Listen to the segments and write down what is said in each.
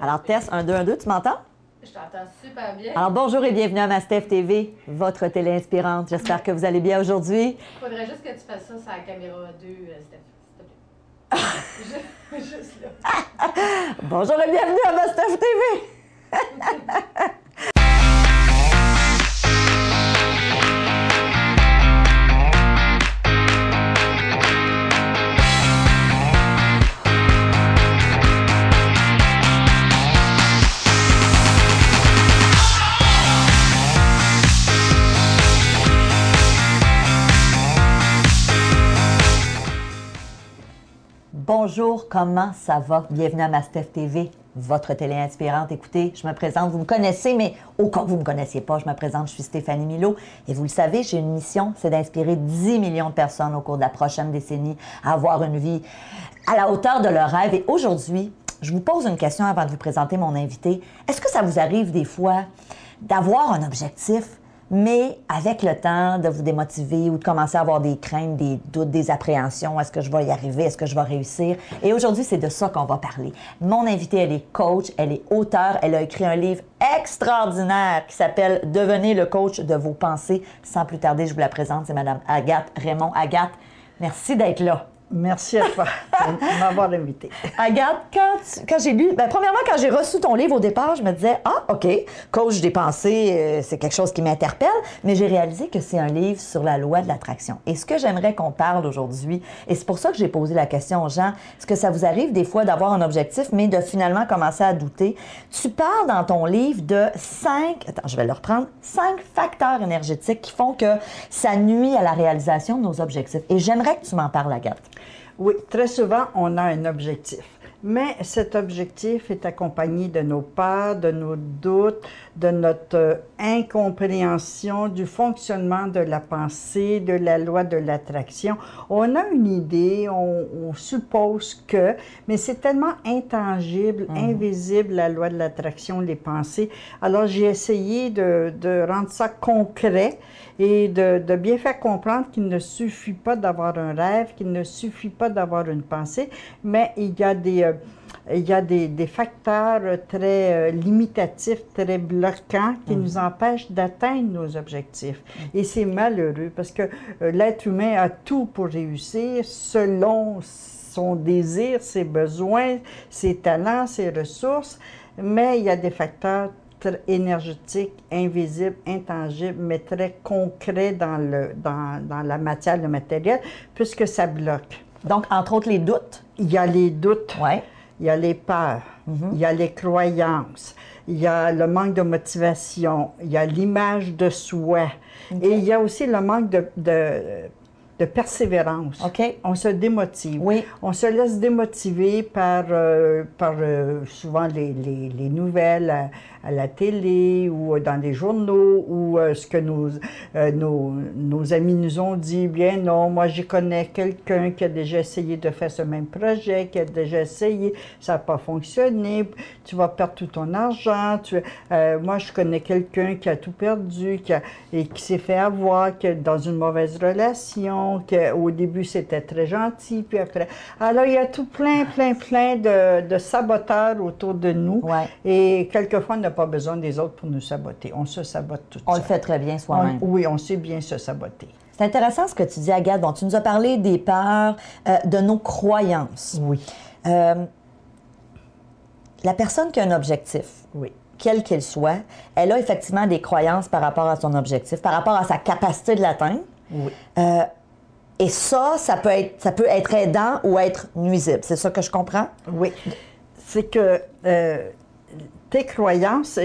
Alors, test 1, 2, 1, 2, tu m'entends? Je t'entends super bien. Alors, bonjour et bienvenue à ma Steph TV, votre télé inspirante. J'espère que vous allez bien aujourd'hui. Il faudrait juste que tu fasses ça sur la caméra 2, euh, Steph, s'il te plaît. Juste- là. Bonjour et bienvenue à ma Steph TV. Bonjour, comment ça va? Bienvenue à ma Steph TV, votre télé inspirante. Écoutez, je me présente, vous me connaissez, mais au cas où vous ne me connaissiez pas, je me présente, je suis Stéphanie Milo. Et vous le savez, j'ai une mission, c'est d'inspirer 10 millions de personnes au cours de la prochaine décennie à avoir une vie à la hauteur de leurs rêves. Et aujourd'hui, je vous pose une question avant de vous présenter mon invité. Est-ce que ça vous arrive des fois d'avoir un objectif, mais avec le temps de vous démotiver ou de commencer à avoir des craintes, des doutes, des appréhensions, est-ce que je vais y arriver, est-ce que je vais réussir? Et aujourd'hui, c'est de ça qu'on va parler. Mon invitée, elle est coach, elle est auteure, elle a écrit un livre extraordinaire qui s'appelle Devenez le coach de vos pensées. Sans plus tarder, je vous la présente, c'est Madame Agathe Raymond. Agathe, merci d'être là. Merci à toi de m'avoir invité. Agathe, quand, quand j'ai lu, ben, premièrement, quand j'ai reçu ton livre au départ, je me disais, ah, OK, coach des pensées, euh, c'est quelque chose qui m'interpelle, mais j'ai réalisé que c'est un livre sur la loi de l'attraction. Et ce que j'aimerais qu'on parle aujourd'hui, et c'est pour ça que j'ai posé la question aux gens, est-ce que ça vous arrive des fois d'avoir un objectif, mais de finalement commencer à douter? Tu parles dans ton livre de cinq, attends, je vais le reprendre, cinq facteurs énergétiques qui font que ça nuit à la réalisation de nos objectifs. Et j'aimerais que tu m'en parles, Agathe. Oui, très souvent, on a un objectif. Mais cet objectif est accompagné de nos peurs, de nos doutes, de notre euh, incompréhension du fonctionnement de la pensée, de la loi de l'attraction. On a une idée, on, on suppose que, mais c'est tellement intangible, invisible, la loi de l'attraction, les pensées. Alors, j'ai essayé de, de rendre ça concret et de, de bien faire comprendre qu'il ne suffit pas d'avoir un rêve, qu'il ne suffit pas d'avoir une pensée, mais il y a des, euh, il y a des, des facteurs très euh, limitatifs, très bloquants qui nous empêchent d'atteindre nos objectifs. Et c'est malheureux parce que euh, l'être humain a tout pour réussir selon son désir, ses besoins, ses talents, ses ressources, mais il y a des facteurs très énergétiques, invisibles, intangibles, mais très concrets dans, le, dans, dans la matière, le matériel, puisque ça bloque. Donc, entre autres, les doutes. Il y a les doutes, Ouais. il y a les peurs, il y a les croyances, il y a le manque de motivation, il y a l'image de soi, et il y a aussi le manque de, de, de persévérance. OK. On se démotive. Oui. On se laisse démotiver par, euh, par euh, souvent les, les- les nouvelles à, à la télé ou dans les journaux ou euh, ce que nos, euh, nos, nos amis nous ont dit. Bien non, moi je connais quelqu'un qui a déjà essayé de faire ce même projet, qui a déjà essayé, ça n'a pas fonctionné, tu vas perdre tout ton argent. Tu, euh, moi je connais quelqu'un qui a tout perdu qui a- et qui s'est fait avoir, qui est dans une mauvaise relation, que au début c'était très gentil, puis après. Alors il y a tout plein, plein, plein de, de saboteurs autour de nous. Ouais. Et quelquefois, on n'a pas besoin des autres pour nous saboter. On se sabote tout On le fait très bien soi-même. Oui, on sait bien se saboter. C'est intéressant ce que tu dis, Agathe. Bon, tu nous as parlé des peurs, euh, de nos croyances. Oui. Euh, la personne qui a un objectif, Oui. quel qu'il soit, elle a effectivement des croyances par rapport à son objectif, par rapport à sa capacité de l'atteindre. Oui. Euh, et ça, ça peut, être, ça peut être aidant ou être nuisible. C'est ça que je comprends? Oui. C'est que euh, tes croyances,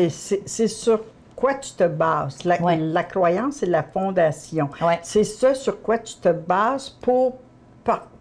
c'est sur quoi tu te bases. La, Ouais. la croyance, c'est la fondation. Ouais. C'est ça sur quoi tu te bases pour,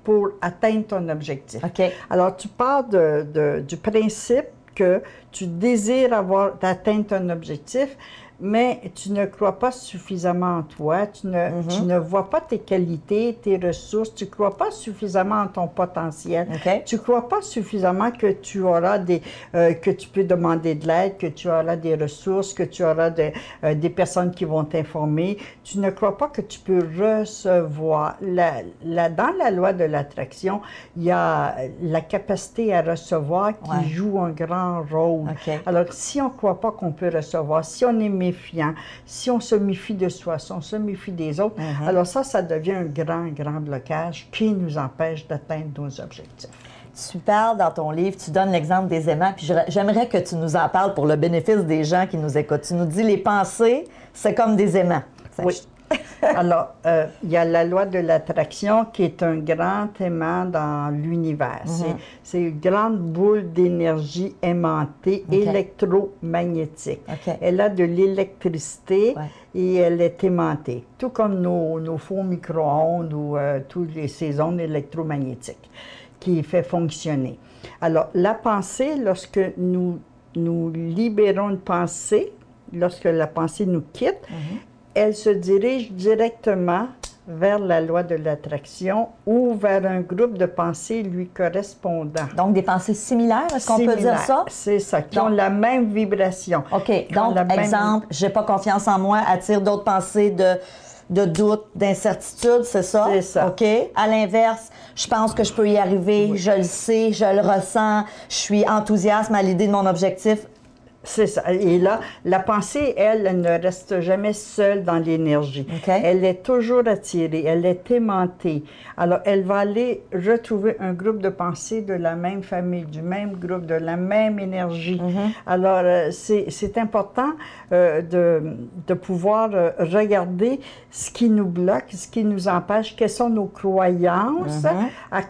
pour atteindre ton objectif. OK. Alors, tu pars de- de- du principe que tu désires avoir d'atteindre ton objectif, mais tu ne crois pas suffisamment en toi, tu ne, tu ne vois pas tes qualités, tes ressources, tu ne crois pas suffisamment en ton potentiel, tu ne crois pas suffisamment que tu auras des, euh, que tu peux demander de l'aide, que tu auras des ressources, que tu auras de- euh, des personnes qui vont t'informer. Tu ne crois pas que tu peux recevoir. La, la- dans la loi de l'attraction, il y a la capacité à recevoir qui Ouais. joue un grand rôle. Alors, si on ne croit pas qu'on peut recevoir, si on est méfiant, si on se méfie de soi, si on se méfie des autres, Mhm. alors ça, ça devient un grand, grand blocage qui nous empêche d'atteindre nos objectifs. Tu parles dans ton livre, tu donnes l'exemple des aimants, puis j'aimerais que tu nous en parles pour le bénéfice des gens qui nous écoutent. Tu nous dis les pensées, c'est comme des aimants. Ça- Oui. Alors, euh, il y a la loi de l'attraction qui est un grand aimant dans l'univers. C'est- C'est une grande boule d'énergie aimantée électromagnétique. Elle a de l'électricité Ouais. et elle est aimantée, tout comme nos, nos faux micro-ondes ou euh, toutes les, ces ondes électromagnétiques qui fait fonctionner. Alors, la pensée, lorsque nous, nous libérons une pensée, lorsque la pensée nous quitte, elle se dirige directement vers la loi de l'attraction ou vers un groupe de pensées lui correspondant. Donc, des pensées similaires, est-ce qu'on peut dire ça? C'est ça, qui Donc- ont la même vibration. OK. Donc, la même- exemple, j'ai pas confiance en moi, attire d'autres pensées de, de doute, d'incertitude, c'est ça? C'est ça. OK. À l'inverse, je pense que je peux y arriver, je le sais, je le ressens, je suis enthousiaste à l'idée de mon objectif. C'est ça. Et là, la pensée, elle, elle ne reste jamais seule dans l'énergie. Elle est toujours attirée, elle est aimantée. Alors, elle va aller retrouver un groupe de pensées de la même famille, du même groupe, de la même énergie. Mm-hmm. Alors, euh, c'est important euh, de, de pouvoir euh, regarder ce qui nous bloque, ce qui nous empêche, quelles sont nos croyances.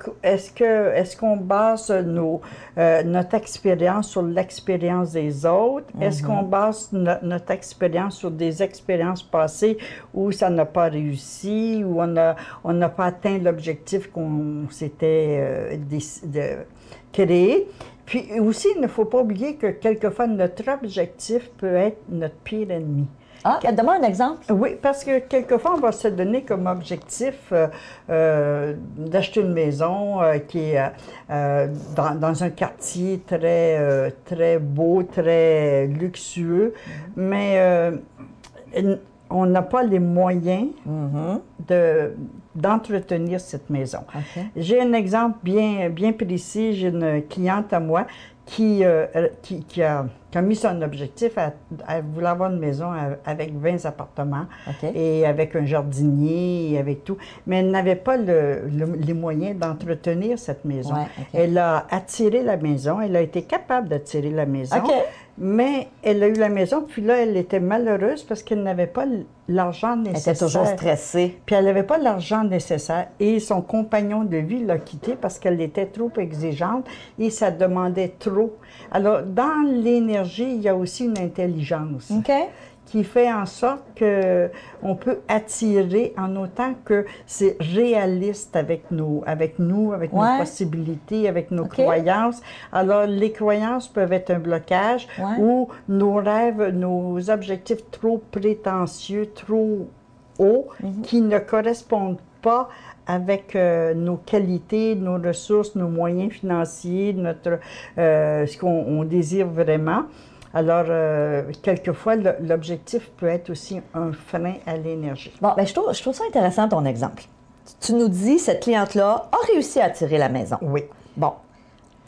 Co- Est-ce qu'on base nos, euh, notre expérience sur l'expérience des autres? Est-ce qu'on base no- notre expérience sur des expériences passées où ça n'a pas réussi, où on n'a on pas atteint l'objectif qu'on s'était euh, de créé? Puis aussi, il ne faut pas oublier que quelquefois, notre objectif peut être notre pire ennemi. Ah, donne-moi un exemple? Oui, parce que quelquefois, on va se donner comme objectif euh, euh, d'acheter une maison euh, qui est dans, dans un quartier très, très beau, très luxueux, mais euh, on n'a pas les moyens de, d'entretenir cette maison. J'ai un exemple bien, bien précis. J'ai une cliente à moi qui, euh, qui, qui a, qui a mis son objectif à, à vouloir avoir une maison avec 20 appartements et avec un jardinier et avec tout. Mais elle n'avait pas le- le- les moyens d'entretenir cette maison. Ouais. Elle a attiré la maison. Elle a été capable d'attirer la maison. Mais elle a eu la maison, puis là, elle était malheureuse parce qu'elle n'avait pas l'argent Elle nécessaire. était toujours stressée. Puis elle n'avait pas l'argent nécessaire et son compagnon de vie l'a quittée parce qu'elle était trop exigeante et ça demandait trop. Alors, dans l'énergie, il y a aussi une intelligence OK. Qui fait en sorte que on peut attirer en autant que c'est réaliste avec nous, avec nous, avec Ouais. nos possibilités, avec nos croyances. Alors, les croyances peuvent être un blocage Ouais. ou nos rêves, nos objectifs trop prétentieux, trop hauts, Mhm. qui ne correspondent pas avec euh, nos qualités, nos ressources, nos moyens financiers, notre, euh, ce qu'on on désire vraiment. Alors, euh, quelquefois, l'objectif peut être aussi un frein à l'énergie. Bon, ben, je trouve, je trouve ça intéressant ton exemple. Tu nous dis, cette cliente-là a réussi à attirer la maison. Oui. Bon,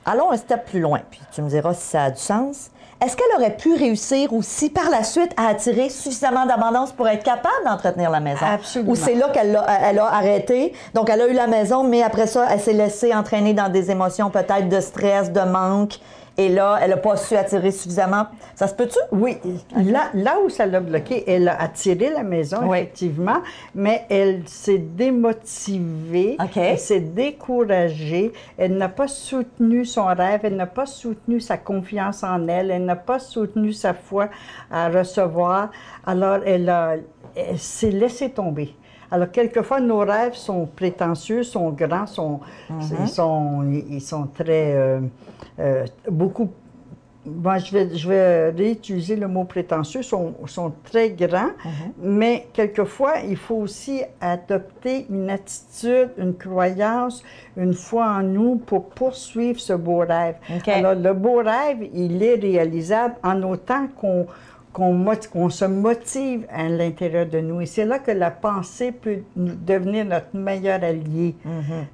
allons un step plus loin, puis tu me diras si ça a du sens. Est-ce qu'elle aurait pu réussir aussi par la suite à attirer suffisamment d'abondance pour être capable d'entretenir la maison? Absolument. Ou c'est là qu'elle elle a arrêté, donc elle a eu la maison, mais après ça, elle s'est laissée entraîner dans des émotions peut-être de stress, de manque, et là, elle n'a pas su attirer suffisamment. Ça se peut-tu? Oui, là, là où ça l'a bloqué, elle a attiré la maison, Oui. effectivement, mais elle s'est démotivée, elle s'est découragée, elle n'a pas soutenu son rêve, elle n'a pas soutenu sa confiance en elle, elle n'a pas soutenu sa foi à recevoir, alors elle, a- elle s'est laissée tomber. Alors, quelquefois, nos rêves sont prétentieux, sont grands, sont, ils, sont, ils sont très, euh, euh, beaucoup je vais, je vais réutiliser le mot prétentieux, sont, sont très grands, mais quelquefois, il faut aussi adopter une attitude, une croyance, une foi en nous pour poursuivre ce beau rêve. Alors, le beau rêve, il est réalisable en autant qu'on qu'on se motive à l'intérieur de nous. Et c'est là que la pensée peut devenir notre meilleur allié.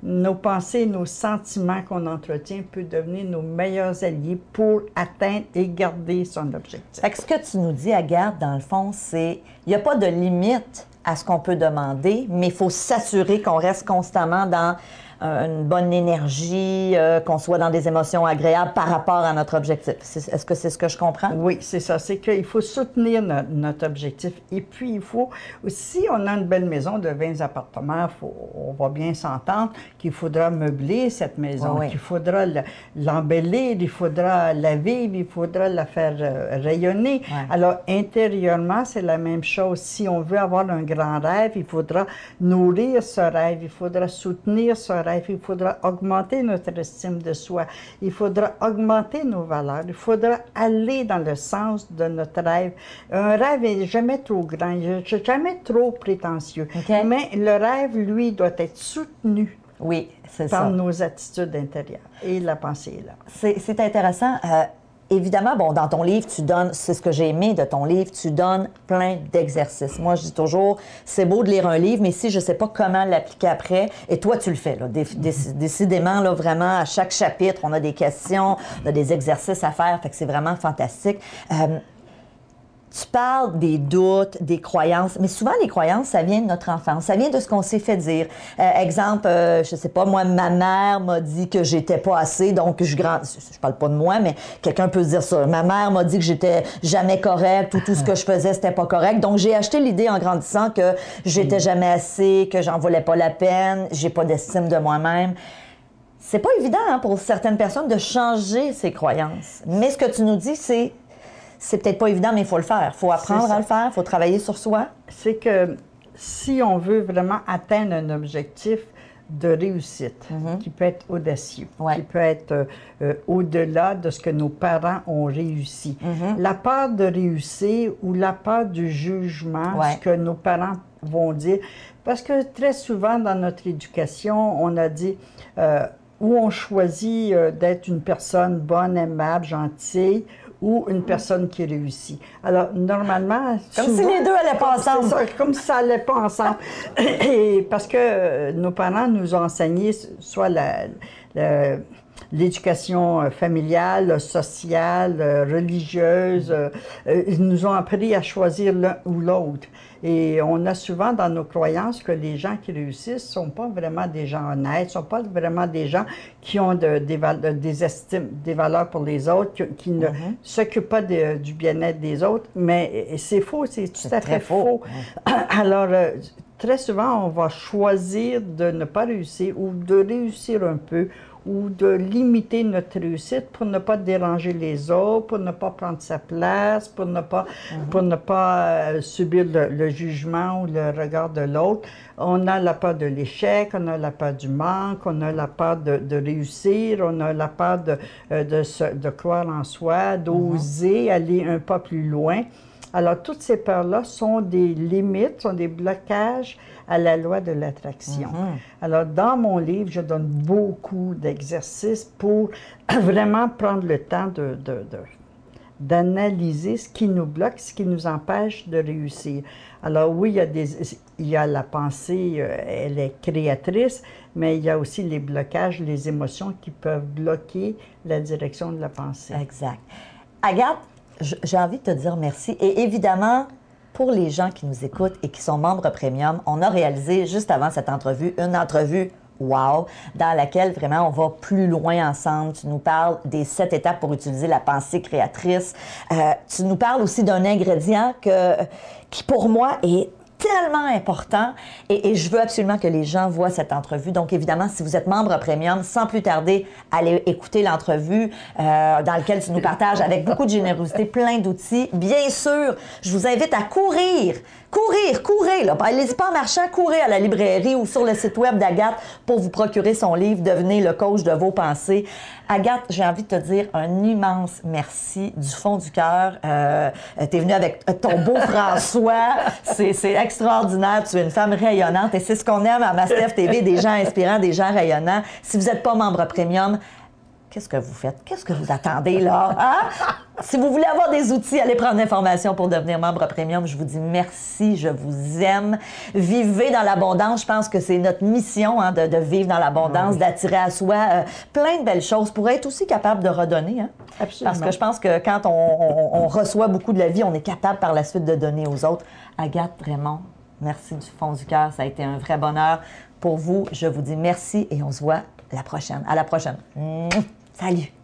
Nos pensées, nos sentiments qu'on entretient peuvent devenir nos meilleurs alliés pour atteindre et garder son objectif. Fait que ce que tu nous dis, Agathe, dans le fond, c'est il n'y a pas de limite à ce qu'on peut demander, mais il faut s'assurer qu'on reste constamment dans une bonne énergie, euh, qu'on soit dans des émotions agréables par rapport à notre objectif. Est-ce que c'est ce que je comprends? Oui, c'est ça. C'est qu'il faut soutenir no- notre objectif. Et puis, il faut, si on a une belle maison de 20 appartements, faut- on va bien s'entendre qu'il faudra meubler cette maison, Oui, qu'il faudra le- l'embellir, il faudra la vivre, il faudra la faire euh, rayonner. Alors, intérieurement, c'est la même chose. Si on veut avoir un grand rêve, il faudra nourrir ce rêve, il faudra soutenir ce rêve, il faudra augmenter notre estime de soi, il faudra augmenter nos valeurs, il faudra aller dans le sens de notre rêve. Un rêve n'est jamais trop grand, il n'est jamais trop prétentieux, mais le rêve, lui, doit être soutenu Oui, c'est par ça. nos attitudes intérieures. Et la pensée est là. C'est c'est intéressant. Euh, évidemment, bon, dans ton livre, tu donnes, c'est ce que j'ai aimé de ton livre, tu donnes plein d'exercices. Moi, je dis toujours, c'est beau de lire un livre, mais si je sais pas comment l'appliquer après, et toi, tu le fais, là, Dé- dé- décidément, là, vraiment, à chaque chapitre, on a des questions, on a des exercices à faire, fait que c'est vraiment fantastique. Euh, tu parles des doutes, des croyances, mais souvent les croyances, ça vient de notre enfance, ça vient de ce qu'on s'est fait dire. Euh, exemple, euh, je sais pas, moi, ma mère m'a dit que j'étais pas assez, donc je grand... je parle pas de moi, mais quelqu'un peut se dire ça. Ma mère m'a dit que j'étais jamais correcte ou tout ce que je faisais c'était pas correct, donc j'ai acheté l'idée en grandissant que j'étais jamais assez, que j'en valais pas la peine, j'ai pas d'estime de moi-même. C'est pas évident hein, pour certaines personnes de changer ses croyances. Mais ce que tu nous dis, c'est c'est peut-être pas évident, mais il faut le faire. Il faut apprendre à le faire, il faut travailler sur soi. c'est que si on veut vraiment atteindre un objectif de réussite, qui peut être audacieux, Mhm. Ouais. qui peut être euh, euh, au-delà de ce que nos parents ont réussi. Mhm. La peur de réussir ou la peur du jugement, Ouais. ce que nos parents vont dire. Parce que très souvent dans notre éducation, on a dit, euh, ou on choisit euh, d'être une personne bonne, aimable, gentille, ou une personne qui réussit. Alors, normalement... Comme si les deux allaient pas ensemble. ça, comme si ça allait pas ensemble. Et parce que euh, nos parents nous ont enseigné soit la- la- l'éducation euh, familiale, sociale, euh, religieuse. euh, Ils nous ont appris à choisir l'un ou l'autre. Et on a souvent dans nos croyances que les gens qui réussissent ne sont pas vraiment des gens honnêtes, ne sont pas vraiment des gens qui ont de- des, euh, des estimes, des valeurs pour les autres, qui, qui ne s'occupent pas de- du bien-être des autres. Mais c'est faux, c'est tout à fait faux. faux. Alors, très souvent, on va choisir de ne pas réussir ou de réussir un peu ou de limiter notre réussite pour ne pas déranger les autres, pour ne pas prendre sa place, pour ne pas, pour ne pas euh, subir le, le jugement ou le regard de l'autre. On a la peur de l'échec, on a la peur du manque, on a la peur de, de réussir, on a la peur de, euh, de, se- de croire en soi, d'oser aller un pas plus loin. Alors, toutes ces peurs-là sont des limites, sont des blocages à la loi de l'attraction. Alors, dans mon livre, je donne beaucoup d'exercices pour vraiment prendre le temps de, de- de- d'analyser ce qui nous bloque, ce qui nous empêche de réussir. Alors oui, il y a, des, il y a la pensée, euh, elle est créatrice, mais il y a aussi les blocages, les émotions qui peuvent bloquer la direction de la pensée. Exact. Agathe, j'ai envie de te dire merci. Et évidemment, pour les gens qui nous écoutent et qui sont membres premium, on a réalisé juste avant cette entrevue une entrevue wow, dans laquelle vraiment on va plus loin ensemble. Tu nous parles des sept étapes pour utiliser la pensée créatrice. Euh, tu nous parles aussi d'un ingrédient qui, pour moi, est tellement important et, je veux absolument que les gens voient cette entrevue. Donc, évidemment, si vous êtes membre premium, sans plus tarder, allez écouter l'entrevue euh, dans laquelle tu nous partages avec beaucoup de générosité plein d'outils. Bien sûr, je vous invite à courir Courir, courez, là. Allez-y pas en marchant, courez à la librairie ou sur le site web d'Agathe pour vous procurer son livre Devenez le coach de vos pensées. Agathe, j'ai envie de te dire un immense merci du fond du cœur. Euh, tu es venue avec ton beau François. C'est extraordinaire. Tu es une femme rayonnante et c'est ce qu'on aime à Mastef TV, des gens inspirants, des gens rayonnants. Si vous n'êtes pas membre premium, Qu'est-ce que vous faites? Qu'est-ce que vous attendez là? Hein? si vous voulez avoir des outils, allez prendre l'information pour devenir membre premium. Je vous dis merci, je vous aime. Vivez dans l'abondance. Je pense que c'est notre mission hein, de, vivre dans l'abondance, d'attirer à soi euh, plein de belles choses pour être aussi capable de redonner. Hein? Absolument. Parce que je pense que quand on, reçoit beaucoup de la vie, on est capable par la suite de donner aux autres. Agathe, vraiment, merci du fond du cœur. Ça a été un vrai bonheur pour vous. Je vous dis merci et on se voit la prochaine. À la prochaine. Salut